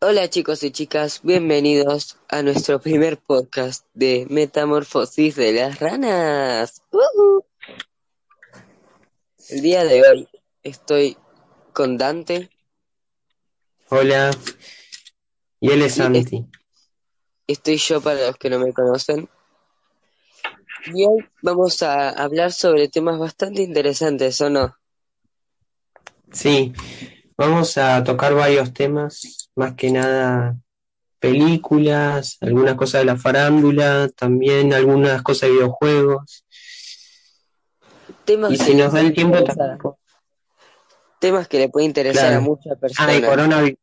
Hola chicos y chicas, bienvenidos a nuestro primer podcast de Metamorfosis de las Ranas. ¡Woohoo! El día de hoy estoy con Dante Hola, y él es Santi. estoy yo para los que no me conocen. Y hoy vamos a hablar sobre temas bastante interesantes, ¿o no? Sí, vamos a tocar varios temas, más que nada películas, algunas cosas de la farándula, también algunas cosas de videojuegos. Temas Y si nos da el tiempo, temas que le pueden interesar a muchas Ah, y personas, coronavirus,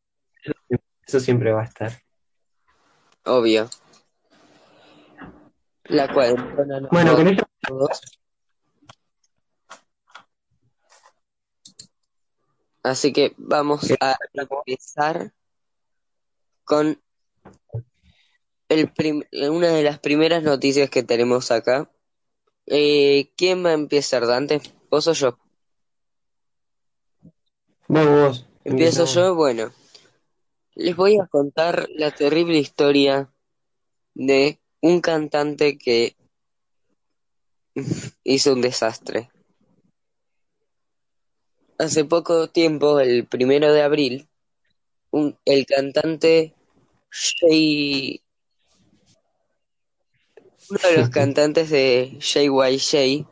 eso siempre va a estar. obvio. La cuarentena nos Bueno, con esto. Así que vamos a empezar con el una de las primeras noticias que tenemos acá. Eh, ¿quién va a empezar, Dante? ¿Vos o yo? vos, vos, Empiezo yo, bueno. Les voy a contar la terrible historia de un cantante que hizo un desastre. Hace poco tiempo, el primero de abril, un- el cantante Jay, uno de los cantantes de JYJ,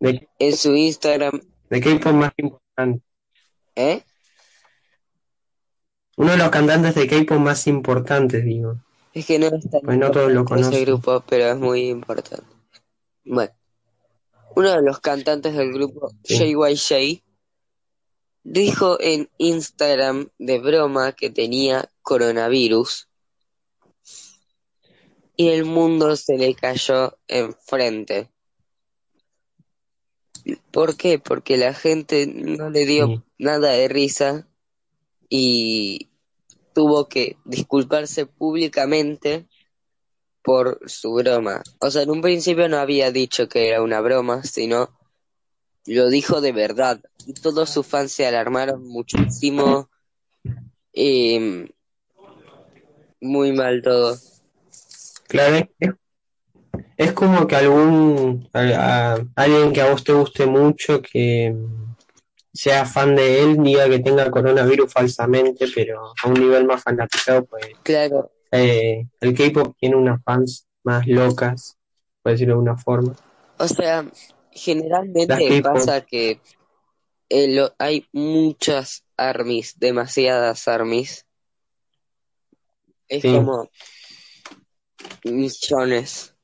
De, en su Instagram, de K-pop más importante. ¿eh? Uno de los cantantes de K-pop más importantes, digo. Es que no es tan Pues no todos lo importante ese conocen. grupo, pero es muy importante. Bueno, uno de los cantantes del grupo Sí. JYJ dijo en Instagram de broma que tenía coronavirus y el mundo se le cayó enfrente. ¿Por qué? Porque la gente no le dio Sí. nada de risa y tuvo que disculparse públicamente por su broma. O sea, en un principio no había dicho que era una broma, sino lo dijo de verdad. Y todos sus fans se alarmaron muchísimo. Y muy mal todo. Claro, es, es como que algún a- a- alguien que a vos te guste mucho, que sea fan de él, diga que tenga coronavirus falsamente, pero a un nivel más fanatizado, pues Claro, eh, el K-pop tiene unas fans más locas, por decirlo de una forma. o sea, generalmente pasa que eh, lo- hay muchas armies, demasiadas armies. Es sí, como millones.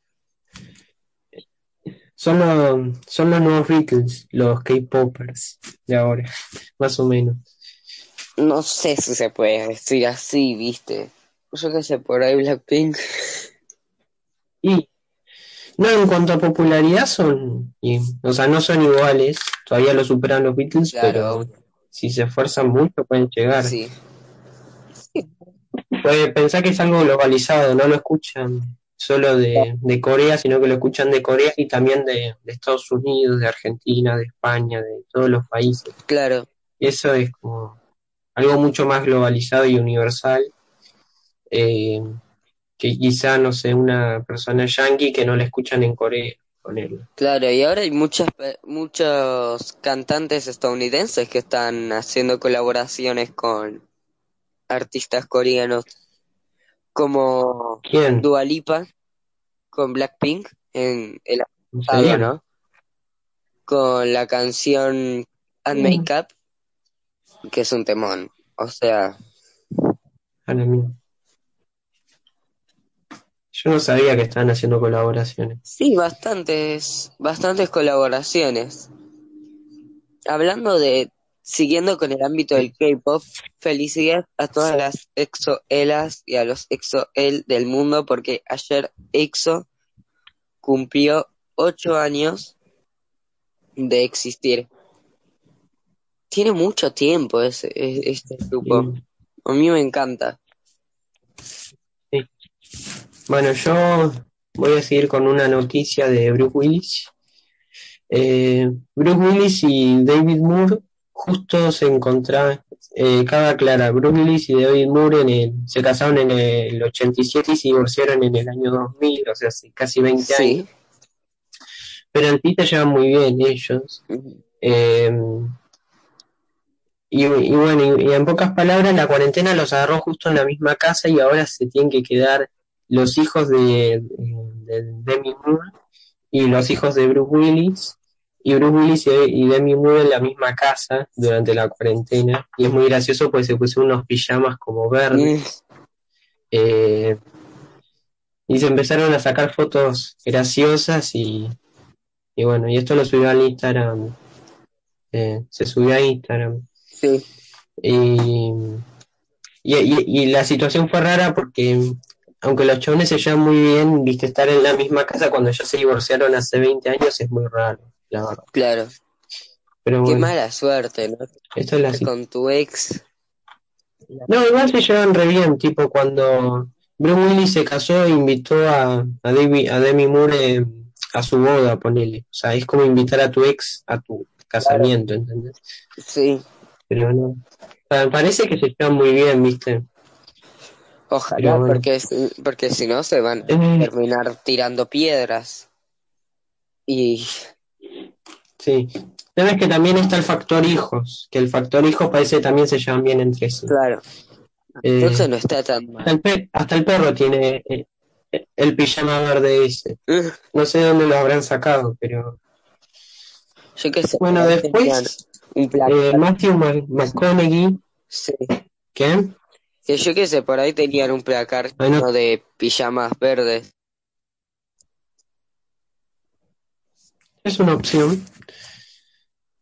son los, son los nuevos Beatles, los K-popers de ahora, más o menos. No sé si se puede decir así, ¿viste? Yo qué sé, por ahí Blackpink. Y no, en cuanto a popularidad son, o sea, no son iguales, todavía lo superan los Beatles, Claro, pero si se esfuerzan mucho pueden llegar. Sí, Puede pensar que es algo globalizado, no lo escuchan solo de, de Corea, sino que lo escuchan de Corea y también de, de Estados Unidos, de Argentina, de España, de todos los países. claro. Eso es como algo mucho más globalizado y universal, eh, que quizá, no sé, una persona yankee que no la escuchan en Corea, ponerlo. Claro, y ahora hay muchas, muchos cantantes estadounidenses que están haciendo colaboraciones con artistas coreanos, como ¿Quién? Dua Lipa con Blackpink en el año ¿En pasado? ¿no? Con la canción And Mm. Make Up, que es un temón. O sea. Yo no sabía que estaban haciendo colaboraciones. sí, bastantes, bastantes colaboraciones. Hablando de, siguiendo con el ámbito del K-pop, felicidades a todas las EXO-elas y a los EXO-el del mundo porque ayer EXO cumplió ocho años de existir. Tiene mucho tiempo ese, este grupo. A mí me encanta. sí. Bueno, yo voy a seguir con una noticia de Bruce Willis. Eh, Bruce Willis y David Moore justo se encontraban, eh, cabe aclarar, Bruce Willis y David Moore en el, se casaron en el 87 y se divorciaron en el año 2000, o sea, hace casi 20 Sí. años. Pero en te llevan muy bien ellos. Eh, y, y bueno, y, y en pocas palabras, la cuarentena los agarró justo en la misma casa y ahora se tienen que quedar los hijos de, de Demi Moore y los hijos de Bruce Willis. Y Bruce Willis y, Demi Moore en la misma casa durante la cuarentena. Y es muy gracioso porque se pusieron unos pijamas como verdes. Mm, eh, y se empezaron a sacar fotos graciosas y, y bueno, y esto lo subió al Instagram. eh, se subió a Instagram. Sí. Y, y, y- y la situación fue rara porque, aunque los chabones se llevan muy bien, viste, estar en la misma casa cuando ellos se divorciaron hace 20 años es muy raro, la verdad. Claro. Pero Qué bueno, mala suerte, ¿no? esto es la. Con tu ex. No, igual se llevan re bien, tipo cuando Bruce Willis se casó e invitó a, a, Demi, a Demi Moore eh, a su boda, ponele. O sea, es como invitar a tu ex a tu casamiento, ¿entendés? Sí. Pero no. O sea, parece que se llevan muy bien, ¿viste? Ojalá, bueno. porque, si- porque si no se van a Eh, terminar tirando piedras. Y sí. Sabes que también está el factor hijos, que el factor hijos parece que también se llevan bien entre sí. claro, Eh, entonces no está tan hasta, mal. el hasta el perro tiene eh, el pijama verde ese. Mm, No sé de dónde lo habrán sacado, pero Yo qué sé. bueno, después Un plan. eh, Matthew Mc- McConaughey, Sí. ¿qué? Que yo qué sé, por ahí tenían un placar lleno de pijamas verdes. Es una opción.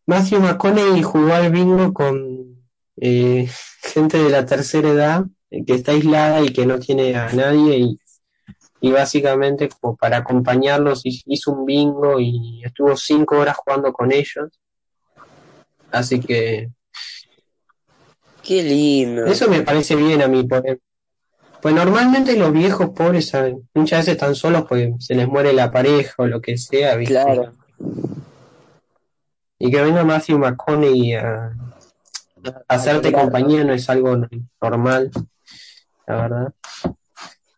Matthew McConaughey jugó al bingo con eh, gente de la tercera edad eh, que está aislada y que no tiene a nadie y, y básicamente como para acompañarlos hi- hizo un bingo y estuvo cinco horas jugando con ellos. Así que Qué lindo. eso me parece bien a mí. Porque, pues normalmente los viejos pobres ¿saben? muchas veces están solos porque se les muere la pareja o lo que sea, ¿viste? Claro. Y que venga Matthew McConaughey a, a hacerte Claro. compañía no es algo normal, la verdad.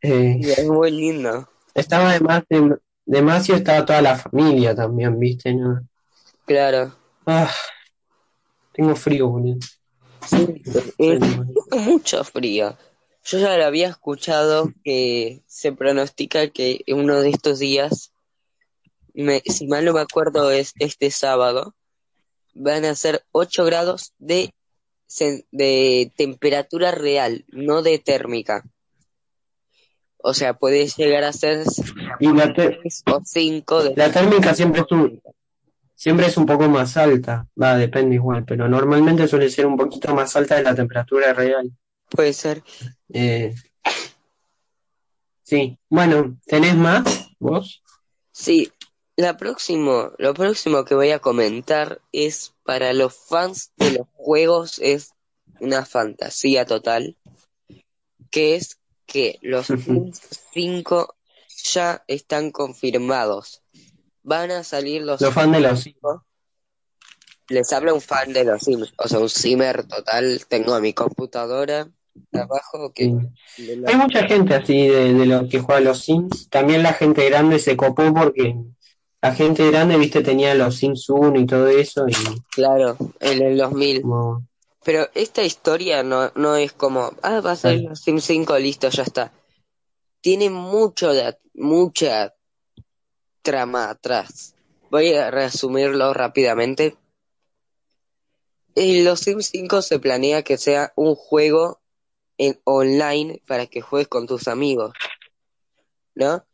Eh, Y Es muy lindo. estaba además de, de Matthew estaba toda la familia también, ¿viste? ¿no? Claro. Ah, tengo frío, boludo. Sí, mucho frío. Yo ya lo había escuchado que se pronostica que uno de estos días, me- si mal no me acuerdo, es este sábado, van a ser 8 grados de, de temperatura real, no de térmica. O sea, puede llegar a ser Y la, te- 6 o 5 de la térmica siempre un- siempre es un poco más alta, va, depende igual, pero normalmente suele ser un poquito más alta de la temperatura real. Puede ser. Eh, sí, bueno, ¿tenés más vos? Sí, la próximo, lo próximo que voy a comentar es para los fans de los juegos es una fantasía total, que es que los Sims 5 ya están confirmados. Van a salir los Los fans de los les habla un fan de los Sims, o sea, un Simmer total, tengo mi computadora abajo que Sí. de la- Hay mucha gente así de, de los que juega a los Sims. También la gente grande se copó porque la gente grande, viste, tenía los Sims 1 y todo eso. Y claro, en el 2000. como, Pero esta historia no, no es como, ah, va a ser Claro. los Sim 5, listo, ya está. Tiene mucho de, mucha trama atrás. Voy a resumirlo rápidamente. En los Sim 5 se planea que sea un juego en online para que juegues con tus amigos. ¿No?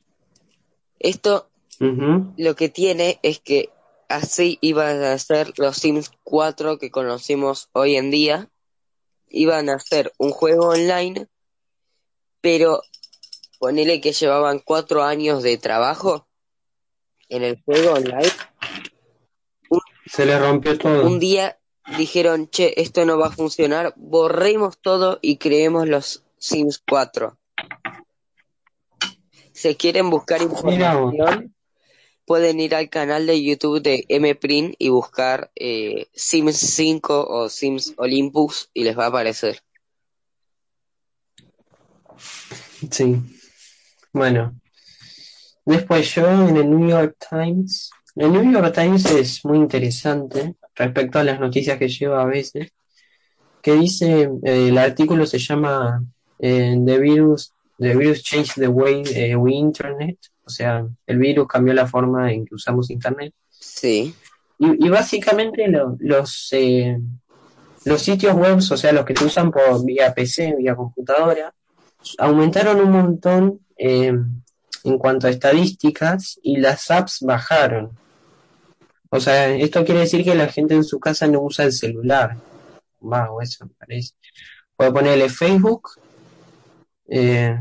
Esto lo que tiene es que así iban a ser los Sims 4 que conocemos hoy en día. Iban a ser un juego online, pero ponele que llevaban cuatro años de trabajo en el juego online. se le rompió todo. Un día dijeron, che, esto no va a funcionar, borremos todo y creemos los Sims 4. Se quieren buscar información pueden ir al canal de YouTube de Mprint y buscar eh, Sims 5 o Sims Olympus y les va a aparecer. Sí. Bueno. Después yo en el New York Times. El New York Times es muy interesante respecto a las noticias que lleva a veces. Que dice, eh, el artículo se llama eh, The Virus The Virus Changed the Way eh, We Internet. O sea, el virus cambió la forma en que usamos Internet. Sí. Y, y básicamente lo- los, eh, los sitios web, o sea, los que se usan por vía PC, vía computadora, aumentaron un montón en cuanto a estadísticas y las apps bajaron. O sea, esto quiere decir que la gente en su casa no usa el celular. O eso me parece. Puede ponerle Facebook. eh,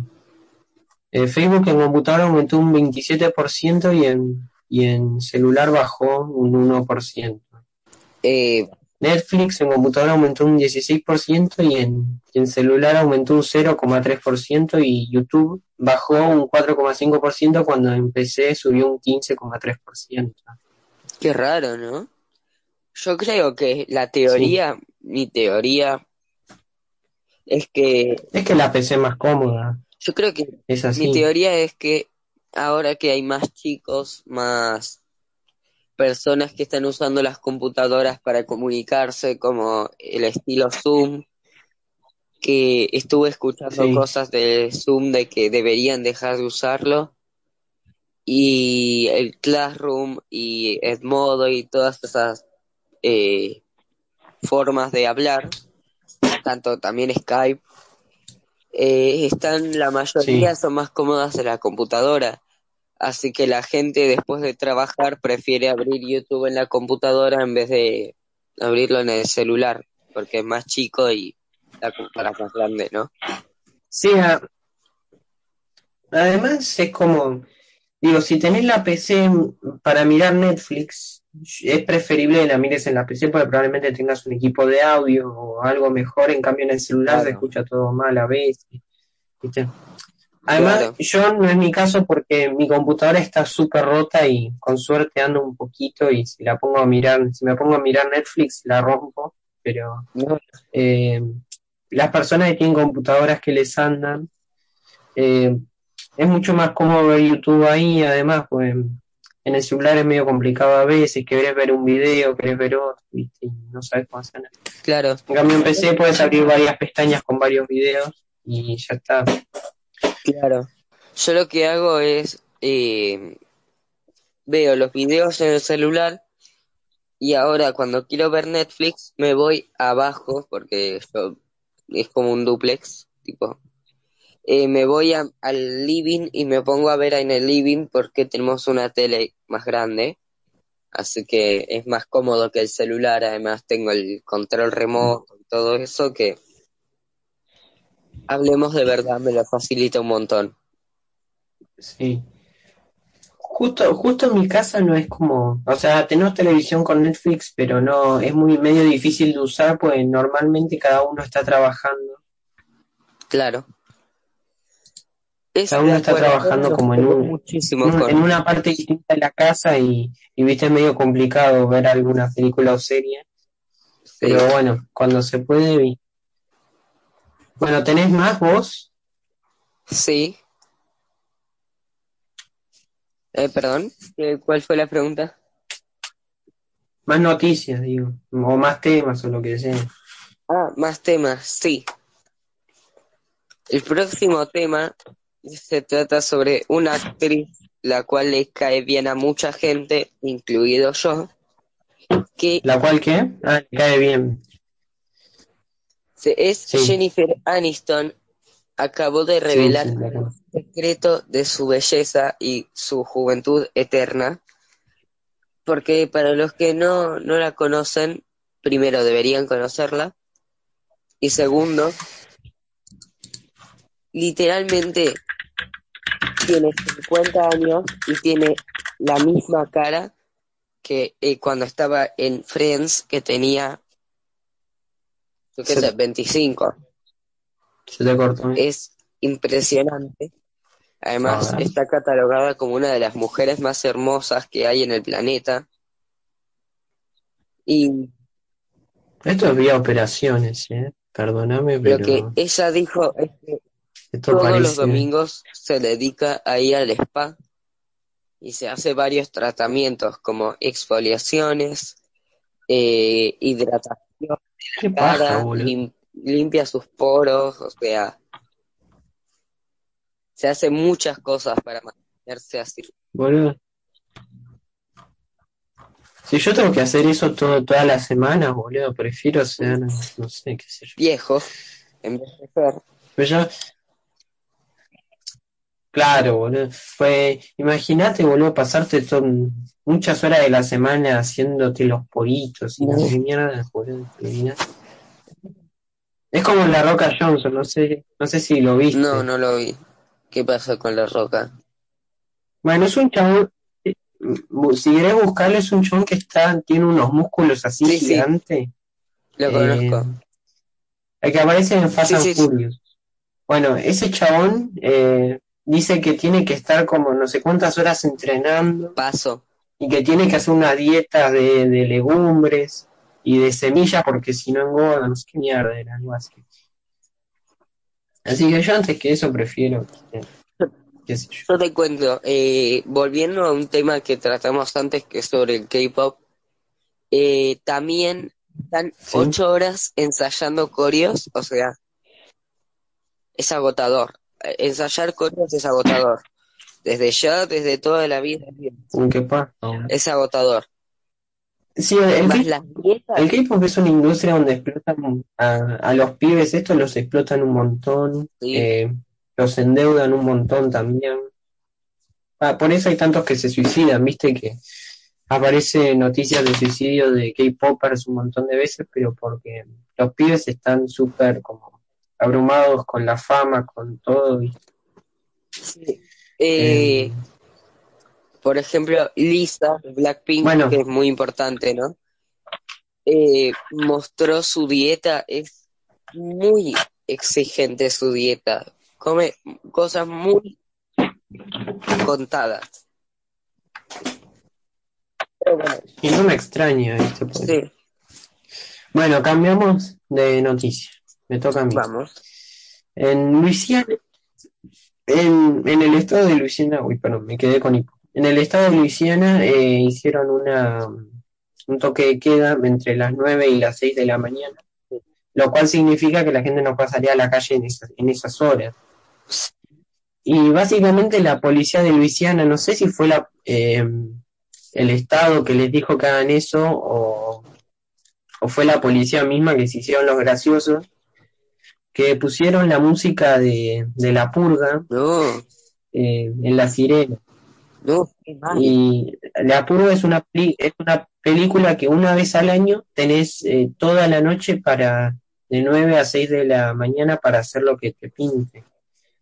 eh, Facebook en computadora aumentó un 27% y en, y en celular bajó un 1%. Eh, Netflix en computadora aumentó un 16% y en, y en celular aumentó un 0,3% y YouTube bajó un 4,5% cuando en PC subió un 15,3%. qué raro, ¿no? Yo creo que la teoría, mi teoría, es que, Es que la PC es más cómoda, yo creo que es Mi así. teoría es que ahora que hay más chicos, más personas que están usando las computadoras para comunicarse, como el estilo Zoom, que estuve escuchando Sí. cosas de Zoom de que deberían dejar de usarlo, y el Classroom y Edmodo y todas esas eh, formas de hablar, tanto también Skype, eh, están, la mayoría son más cómodas en la computadora. Así que la gente después de trabajar prefiere abrir YouTube en la computadora en vez de abrirlo en el celular, porque es más chico y la computadora es más grande, ¿no? Sí, a- además es como, digo, si tenés la PC para mirar Netflix, es preferible que la mires en la PC porque probablemente tengas un equipo de audio o algo mejor, en cambio en el celular se escucha todo mal a veces. ¿viste? Además, Claro. yo no es mi caso porque mi computadora está súper rota y con suerte ando un poquito y si la pongo a mirar, si me pongo a mirar Netflix la rompo, pero No, eh, las personas que tienen computadoras que les andan, eh, es mucho más cómodo ver YouTube ahí, además, pues en el celular es medio complicado a veces, querés ver un video, querés ver otro, ¿viste? y no sabes cómo hacer. claro, En cambio en PC puedes abrir varias pestañas con varios videos y ya está. Claro. Yo lo que hago es eh, veo los videos en el celular y ahora cuando quiero ver Netflix me voy abajo porque es como un duplex, tipo. Eh, me voy a- al living y me pongo a ver en el living porque tenemos una tele más grande, así que es más cómodo que el celular, además tengo el control remoto y todo eso que hablemos de verdad, me lo facilita un montón. Sí. Justo, justo en mi casa no es como, o sea, tenemos televisión con Netflix, pero no, es muy medio difícil de usar, pues normalmente cada uno está trabajando. Claro. Es Cada uno está trabajando como en un- muchísimo En, un- con- en una parte distinta de la casa y, y viste, es medio complicado ver alguna película o serie, sí. pero bueno, cuando se puede, Bueno, ¿tenés más vos? Sí. Eh, perdón, ¿qué- ¿cuál fue la pregunta? Más noticias, digo, o más temas o lo que sea. Ah, más temas, sí. El próximo tema se trata sobre una actriz la cual le cae bien a mucha gente, incluido yo, que ¿La cual qué? Ah, le cae bien. Es Sí. Jennifer Aniston, acabó de revelar sí, el secreto de su belleza y su juventud eterna, porque para los que no, no la conocen, primero deberían conocerla, y segundo, literalmente tiene 50 años y tiene la misma cara que eh, cuando estaba en Friends, que tenía, yo qué sé, 25. Se te cortó. Es impresionante. Además, A ver. está catalogada como una de las mujeres más hermosas que hay en el planeta. Y Esto es vía operaciones, ¿eh? Perdóname, lo pero que ella dijo es que esto todos parece... los domingos se dedica a ir al spa y se hace varios tratamientos como exfoliaciones, eh, hidratación ¿Qué paja, cara, boludo? lim- limpia sus poros, o sea, se hace muchas cosas para mantenerse así. Boludo. Si yo tengo que hacer eso todo, todas las semanas, boludo, prefiero ser, no sé, qué sé yo. Viejo, en vez de ser. Pero yo, claro, boludo. Pues, imagínate, boludo, pasarte muchas horas de la semana haciéndote los poritos y no sé mierda, boludo. Es como la Roca Johnson, no sé, no sé si lo viste. No, no lo vi. ¿Qué pasó con la roca? Bueno, es un chabón, eh, si querés buscarlo, es un chabón que está, tiene unos músculos así Sí, sí. gigantes. Lo Eh, conozco. El que aparece en Fast Sí, and. Furious. Bueno, ese chabón eh, dice que tiene que estar como no sé cuántas horas entrenando Paso. y que tiene que hacer una dieta de, de legumbres y de semillas porque si no engorda, no sé qué mierda era, algo así. Así que yo antes que eso prefiero, eh, qué sé yo. Yo te cuento, eh, volviendo a un tema que tratamos antes, que es sobre el K-pop, eh, también están Sí. ocho horas ensayando coreos, o sea, es agotador. Ensayar coreos es agotador. Desde ya, desde toda la vida, ¿Qué pasa? es agotador. Sí, el, K-pop es una industria donde explotan a, a los pibes, estos los explotan un montón, Sí. eh, los endeudan un montón también. Ah, por eso hay tantos que se suicidan, viste que aparece noticias de suicidio de K-popers un montón de veces, pero porque los pibes están súper como abrumados con la fama, con todo. ¿viste? sí. Eh, Eh, por ejemplo, Lisa Blackpink, Bueno. que es muy importante, ¿no? Eh, mostró su dieta, es muy exigente su dieta, come cosas muy contadas. Pero bueno, y no me extraña, ¿viste? Porque- sí, Bueno, cambiamos de noticia. Me toca a mí. vamos. En Luisiana, en, en el estado de Luisiana, uy, perdón, me quedé con hipo. En el estado de Luisiana eh, hicieron una, un toque de queda entre las 9 y las 6 de la mañana, lo cual significa que la gente no pasaría a la calle en esas, en esas horas. Y básicamente la policía de Luisiana, no sé si fue la, eh, el estado que les dijo que hagan eso o, o fue la policía misma que se hicieron los graciosos, que pusieron la música de, de la purga No, eh, en la sirena. no. Y La Purga es una, peli- es una película que una vez al año tenés eh, toda la noche para, de 9 a 6 de la mañana para hacer lo que te pinte.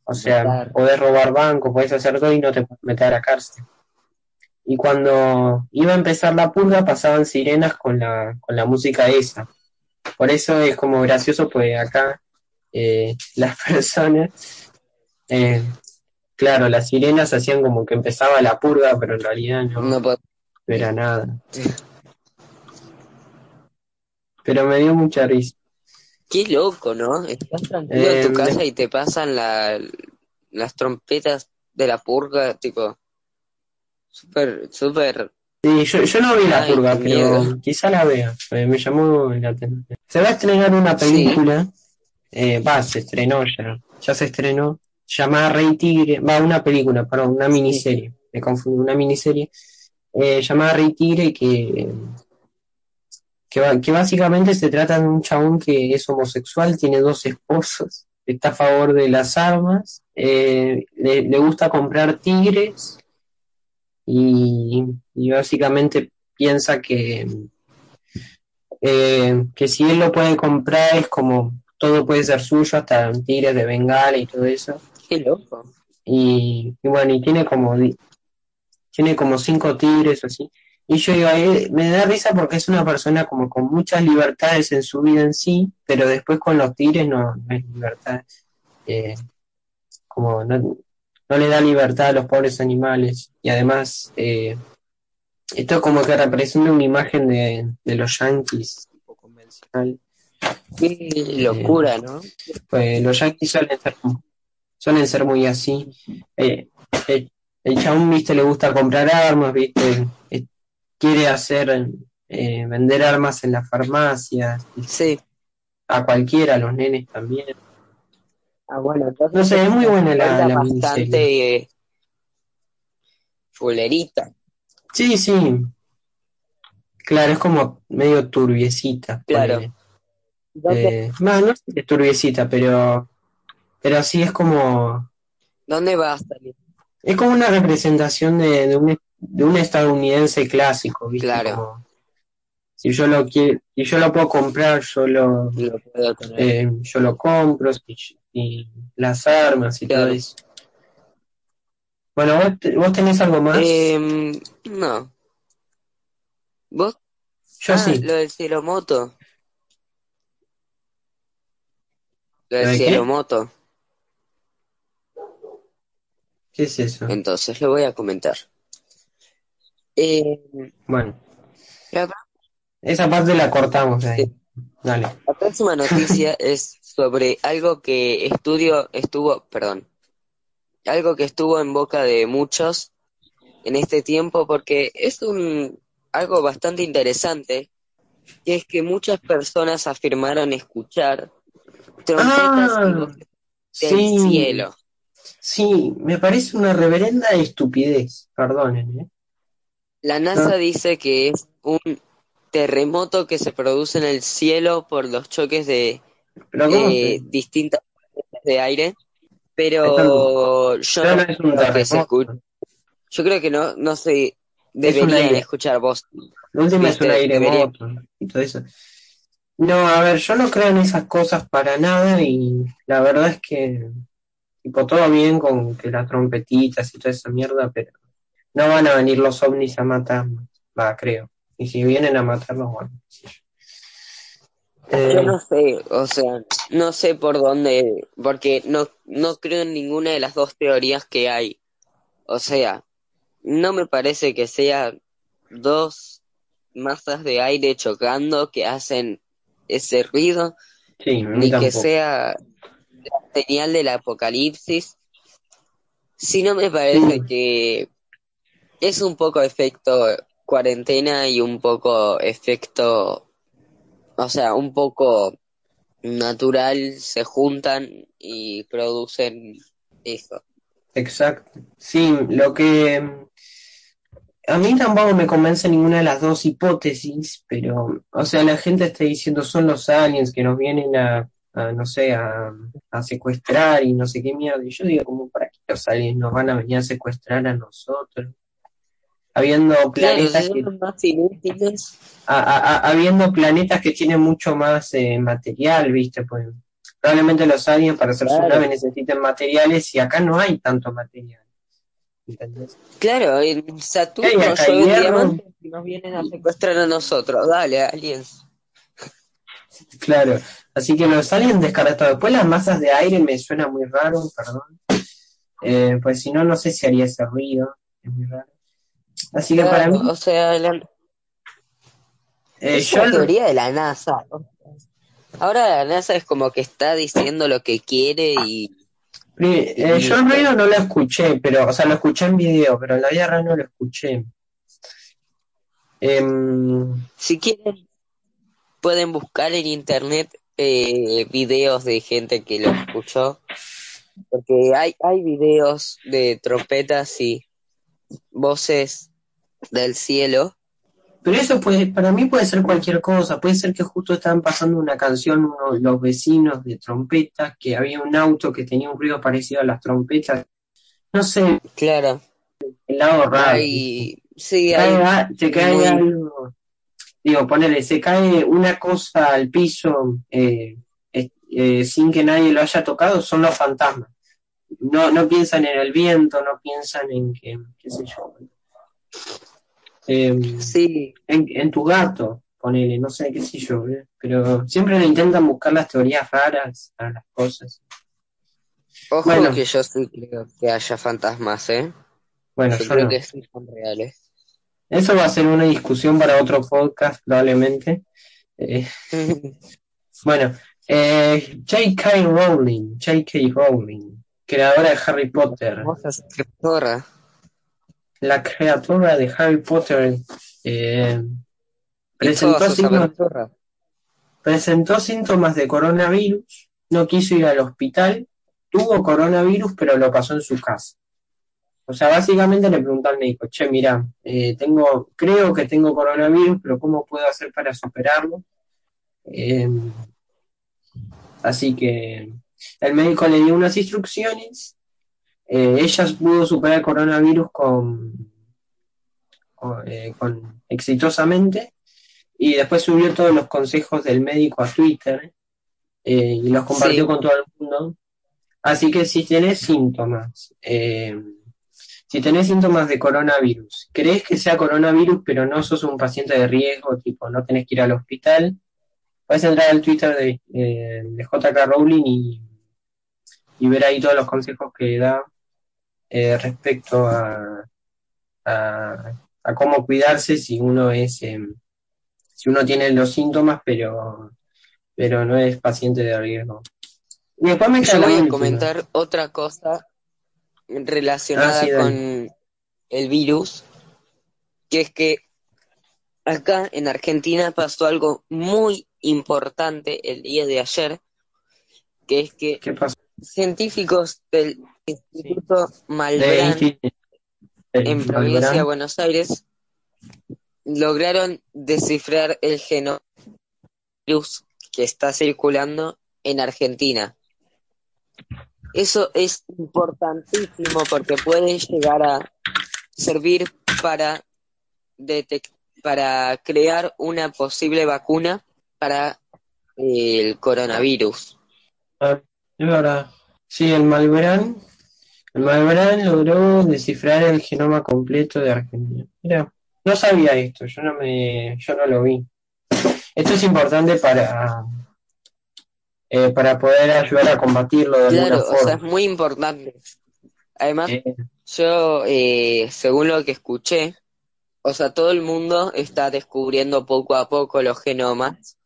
O sea, Claro. podés robar banco, podés hacer todo y no te puedes meter a la cárcel. Y cuando iba a empezar la purga pasaban sirenas con la, con la música esa. Por eso es como gracioso, pues acá eh, las personas, eh, claro, las sirenas hacían como que empezaba la purga, pero en realidad no, No era nada. Pero me dio mucha risa. Qué loco, ¿no? Estás tranquilo en Eh, tu casa y te pasan la, las trompetas de la purga, tipo, súper, súper, Sí, yo, yo no vi la Ay, purga, pero miedo. quizá la vea. eh, me llamó la atención. Se va a estrenar una Sí. Eh, va, se estrenó ya, ya se estrenó, llamada Rey Tigre, va, una película, perdón, una miniserie, me confundí, una miniserie, eh, llamada Rey Tigre que, que, básicamente se trata de un chabón que es homosexual, tiene dos esposos, está a favor de las armas, eh, le, le gusta comprar tigres y, y básicamente piensa que, eh, que si él lo puede comprar es como todo puede ser suyo, hasta tigres de Bengala y todo eso. qué loco. Y, y bueno, y tiene como tiene como cinco tigres o así. Y yo digo, eh, me da risa porque es una persona como con muchas libertades en su vida en sí, pero después con los tigres no, no es libertad. Eh, como no, no le da libertad a los pobres animales. Y además, eh, esto es como que representa una imagen de, de los yankees, tipo convencional. Qué locura, ¿no? Pues los yankees suelen ser, suelen ser muy así. Eh, el, el chabón, viste, le gusta comprar armas, viste, eh, quiere hacer, eh, vender armas en las farmacias, Sí. a cualquiera, a los nenes también. Ah, bueno, entonces No sé, es muy buena la, la bastante eh, fulerita. Sí, sí. Claro, es como medio turbiecita. Claro. ponele. ¿Dónde, Eh, no, no sé turbiecita, pero, pero sí es como, dónde va a salir? es como una representación de, de un, de un estadounidense clásico, ¿viste? Claro. Como, si yo lo quiero, si yo lo puedo comprar, yo lo, Lo puedo eh, yo lo compro, y, y las armas y Claro. todo eso. Bueno, ¿vos, te- vos tenés algo más? Em, no. ¿Vos? yo ah, sí. lo del Cielomoto. Lo ¿Lo de qué? Cielomoto. ¿Qué es eso? Entonces lo voy a comentar. Em, Bueno, la, esa parte la cortamos. Dale. la próxima noticia es sobre algo que estudio, estuvo, perdón, algo que estuvo en boca de muchos en este tiempo porque es un algo bastante interesante, que es que muchas personas afirmaron escuchar trompetas y Ah, voces del sí. cielo. Sí, me parece una reverenda estupidez, perdonen, ¿eh? La NASA dice que es un terremoto que se produce en el cielo por los choques de Pero ¿cómo eh, se- distintas de aire, pero yo no no creo que se. Yo creo que no, no se deberían escuchar última es Viste, un aire y todo eso. No, a ver, yo no creo en esas cosas para nada y la verdad es que, tipo, todo bien con que las trompetitas y toda esa mierda, pero no van a venir los ovnis a matarnos, va, creo. Y si vienen a matarnos, bueno, yo. Eh, Yo no sé, o sea, no sé por dónde, porque no, no creo en ninguna de las dos teorías que hay. O sea, no me parece que sea dos masas de aire chocando que hacen ese ruido, sí, ni que sea la señal del apocalipsis, sino me parece Sí. que es un poco efecto cuarentena y un poco efecto, o sea, un poco natural, se juntan y producen eso. Exacto. Sí, lo que mm, a mí tampoco me convence ninguna de las dos hipótesis, pero, o sea, la gente está diciendo son los aliens que nos vienen a, a, no sé, a, a secuestrar y no sé qué mierda. Y yo digo, como, ¿para qué los aliens nos van a venir a secuestrar a nosotros? Habiendo Claro, planetas si que, a- habiendo planetas que tienen mucho más eh, material, ¿viste? Pues probablemente los aliens para hacer su Claro. nave necesiten materiales y acá no hay tanto material. ¿Entendés? claro, en Saturno ¿Qué hay acá, llueven hierro? diamantes y nos vienen a secuestrar a nosotros. Dale, aliens. Claro, así que los aliens descartados. Después las masas de aire me suena muy raro, perdón. Eh, pues si no, no sé si haría ese ruido. Es muy raro. Así que para mí, o sea, la, eh, es yo la teoría de la NASA. Ahora la NASA es como que está diciendo lo que quiere y eh, yo el ruido no lo escuché, pero, o sea, lo escuché en video, pero en la vida real no lo escuché. Em, si quieren pueden buscar en internet eh, videos de gente que lo escuchó, porque hay, hay videos de trompetas y voces del cielo. Pero eso puede, para mí puede ser cualquier cosa. Puede ser que justo estaban pasando una canción uno- los vecinos de trompetas, que había un auto que tenía un ruido parecido a las trompetas. No sé, Claro, el lado raro. hay, sí, cae, hay a- se cae muy- algo. Digo, ponele, se cae una cosa al piso eh, eh, sin que nadie lo haya tocado, son los fantasmas. No, no piensan en el viento, no piensan en que, qué sé yo. Eh, sí, en, en tu gato, ponele, no sé, qué sé yo. eh, Pero siempre le intentan buscar las teorías raras a las cosas. Ojo Bueno. que yo sí creo que haya fantasmas, ¿eh? Bueno, Yo yo creo no. que sí son reales. Eso va a ser una discusión para otro podcast, probablemente. Eh, bueno, eh, J.K. Rowling, J.K. Rowling, creadora de Harry Potter, escritora. La creadora de Harry Potter, eh, presentó, aventuras. presentó síntomas de coronavirus, no quiso ir al hospital, tuvo coronavirus, pero lo pasó en su casa. O sea, básicamente le preguntó al médico, che, mira, eh, tengo, creo que tengo coronavirus, pero ¿cómo puedo hacer para superarlo? Eh, así que el médico le dio unas instrucciones, eh, ella pudo superar el coronavirus con, con, eh, con- exitosamente y después subió todos los consejos del médico a Twitter eh, y los compartió Sí. con todo el mundo. Así que si tenés síntomas, si tenés síntomas de coronavirus, crees que sea coronavirus, pero no sos un paciente de riesgo, tipo no tenés que ir al hospital, puedes entrar al Twitter de, de JK Rowling y, y ver ahí todos los consejos que da eh, respecto a, a, a cómo cuidarse si uno es, em, si uno tiene los síntomas, pero, pero no es paciente de riesgo. Y después me Yo voy a última. comentar otra cosa relacionada Ah, sí, con el virus, que es que acá en Argentina pasó algo muy importante el día de ayer, que es que ¿Qué pasó? científicos del Instituto De Malbrán de en provincia de Malbrán. Buenos Aires lograron descifrar el genoma virus que está circulando en Argentina. Eso es importantísimo porque puede llegar a servir para para crear una posible vacuna para el coronavirus. Ah, es verdad. Sí, el Malbrán, el Malbrán logró descifrar el genoma completo de Argentina. Mira, no sabía esto, yo no me, yo no lo vi. Esto es importante para, eh, para poder ayudar a combatirlo de alguna Claro, o sea, es forma. muy importante. Además, Eh, Yo, eh, según lo que escuché, o sea, todo el mundo está descubriendo poco a poco los genomas,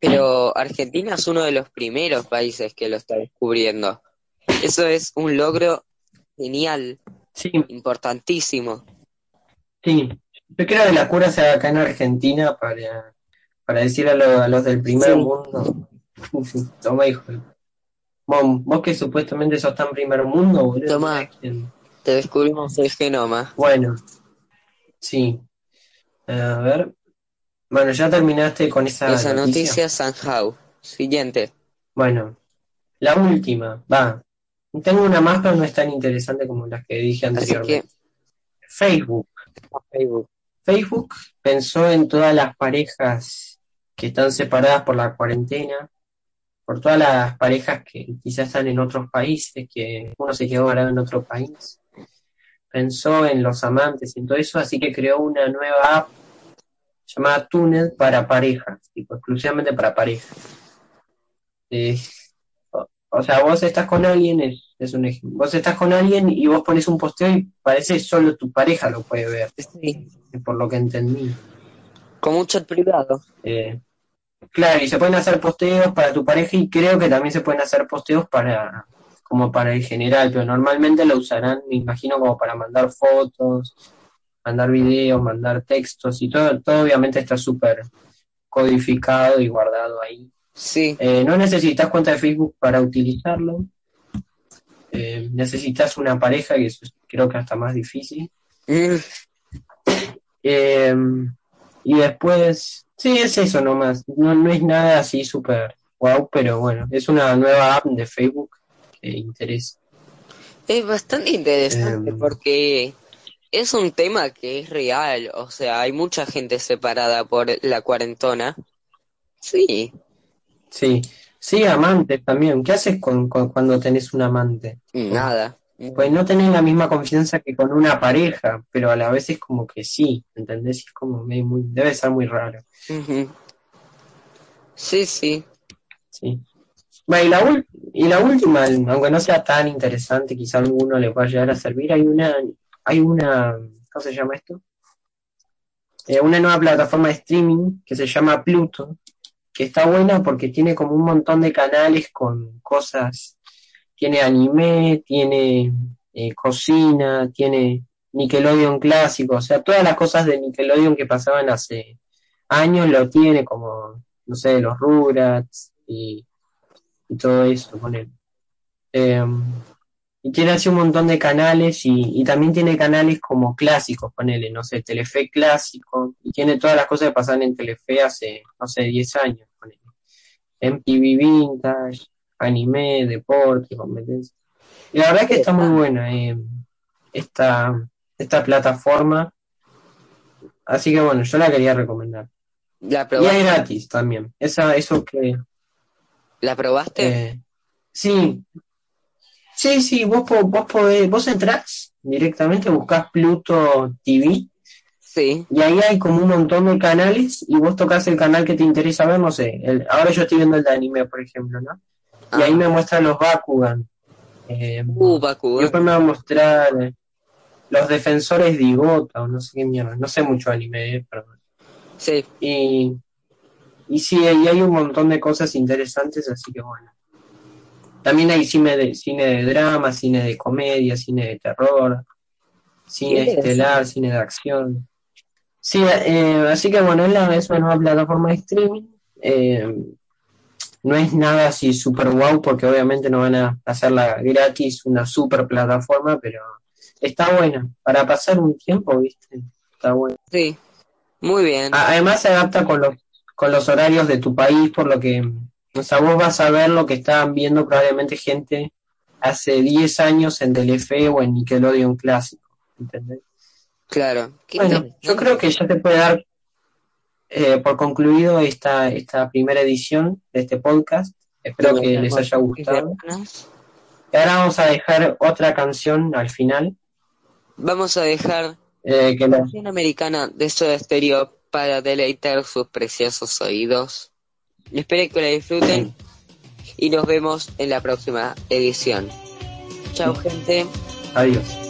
pero Argentina es uno de los primeros países que lo está descubriendo. Eso es un logro genial, sí, importantísimo. sí. Yo creo que la cura se haga acá en Argentina para, para decir a, lo- a los del primer Sí. mundo. Toma, hijo. Vos, vos que supuestamente sos tan primer mundo, boludo. Toma. Te descubrimos el genoma. Bueno, sí. A ver. Bueno, ya terminaste con esa Esa noticia. noticia, Sanjau. Siguiente. Bueno, la última, va. Tengo una más, pero no es tan interesante como las que dije que, anteriormente. Facebook. Facebook. Facebook pensó en todas las parejas que están separadas por la cuarentena, por todas las parejas que quizás están en otros países, que uno se quedó varado en otro país. Pensó en los amantes y en todo eso, así que creó una nueva app llamada Tunnel para parejas, tipo, exclusivamente para parejas. Eh, o, sea, vos estás con alguien, es, es un ejemplo. Vos estás con alguien y vos pones un posteo y parece solo tu pareja lo puede ver, Sí. por lo que entendí. Con un chat privado. Eh, claro, y se pueden hacer posteos para tu pareja y creo que también se pueden hacer posteos para como para el general, pero normalmente lo usarán, me imagino, como para mandar fotos, mandar videos, mandar textos y todo, todo obviamente está súper codificado y guardado ahí. Sí. Eh, no necesitas cuenta de Facebook para utilizarlo. Eh, necesitas una pareja, que eso es- creo que hasta más difícil. Mm, Eh, y después, sí, es eso nomás. No, no es nada así súper wow, pero bueno, es una nueva app de Facebook que interesa. Es bastante interesante Em. porque es un tema que es real, o sea, hay mucha gente separada por la cuarentona. Sí, Sí, sí, amantes también. ¿Qué haces con, con- cuando tenés un amante? nada. Pues no tenés la misma confianza que con una pareja, pero a la vez es como que sí, ¿entendés? Es como muy, debe ser muy raro. Sí, sí. Sí. Bueno, y la, y la última, aunque no sea tan interesante, quizá a alguno le pueda llegar a servir, hay una, hay una, ¿cómo se llama esto? Eh, una nueva plataforma de streaming que se llama Pluto, que está buena porque tiene como un montón de canales con cosas, tiene anime, tiene eh, cocina, tiene Nickelodeon clásico, o sea, todas las cosas de Nickelodeon que pasaban hace años lo tiene, como, no sé, los Rugrats y, todo eso con él. Em, y tiene así un montón de canales y, también tiene canales como clásicos, ponele, no sé, Telefe clásico, y tiene todas las cosas que pasan en Telefe hace, no sé, 10 años, ponele. MTV Vintage, anime, deporte, competencia. Y la verdad es que está muy buena eh, esta, esta plataforma. Así que bueno, yo la quería recomendar. ¿La y es gratis también. Esa, eso que. ¿La probaste? Eh, sí. Sí, sí, vos, vos podés, vos entrás directamente, buscás Pluto TV. Sí. Y ahí hay como un montón de canales y vos tocas el canal que te interesa ver, no sé. ahora yo estoy viendo el de anime, por ejemplo, ¿no? Y ahí ah. me muestran los Bakugan. Eh, uh, Bakugan. Después me va a mostrar eh, los defensores de Igota o no sé qué mierda. No sé mucho anime, eh, perdón. Sí. Y, y sí, y hay un montón de cosas interesantes, así que bueno. También hay cine de, cine de drama, cine de comedia, cine de terror, cine estelar, cine de acción. Sí, eh, así que bueno, es, la, es una nueva plataforma de streaming. Eh, no es nada así super wow, porque obviamente no van a hacerla gratis, una super plataforma, pero está buena. Para pasar un tiempo, ¿viste? Está bueno. Sí, muy bien. Además se adapta con los, con los horarios de tu país, por lo que, o sea, vos vas a ver lo que estaban viendo probablemente gente hace 10 años en Telefe o en Nickelodeon clásico, ¿entendés? Claro. Bueno, yo creo que ya te puede dar eh, por concluido esta, esta primera edición de este podcast. Espero que les haya gustado. Y ahora vamos a dejar otra canción al final. Vamos a dejar eh, que la canción americana de Soda Stereo para deleitar sus preciosos oídos. Espero que la disfruten y nos vemos en la próxima edición. Chao, gente. Adiós.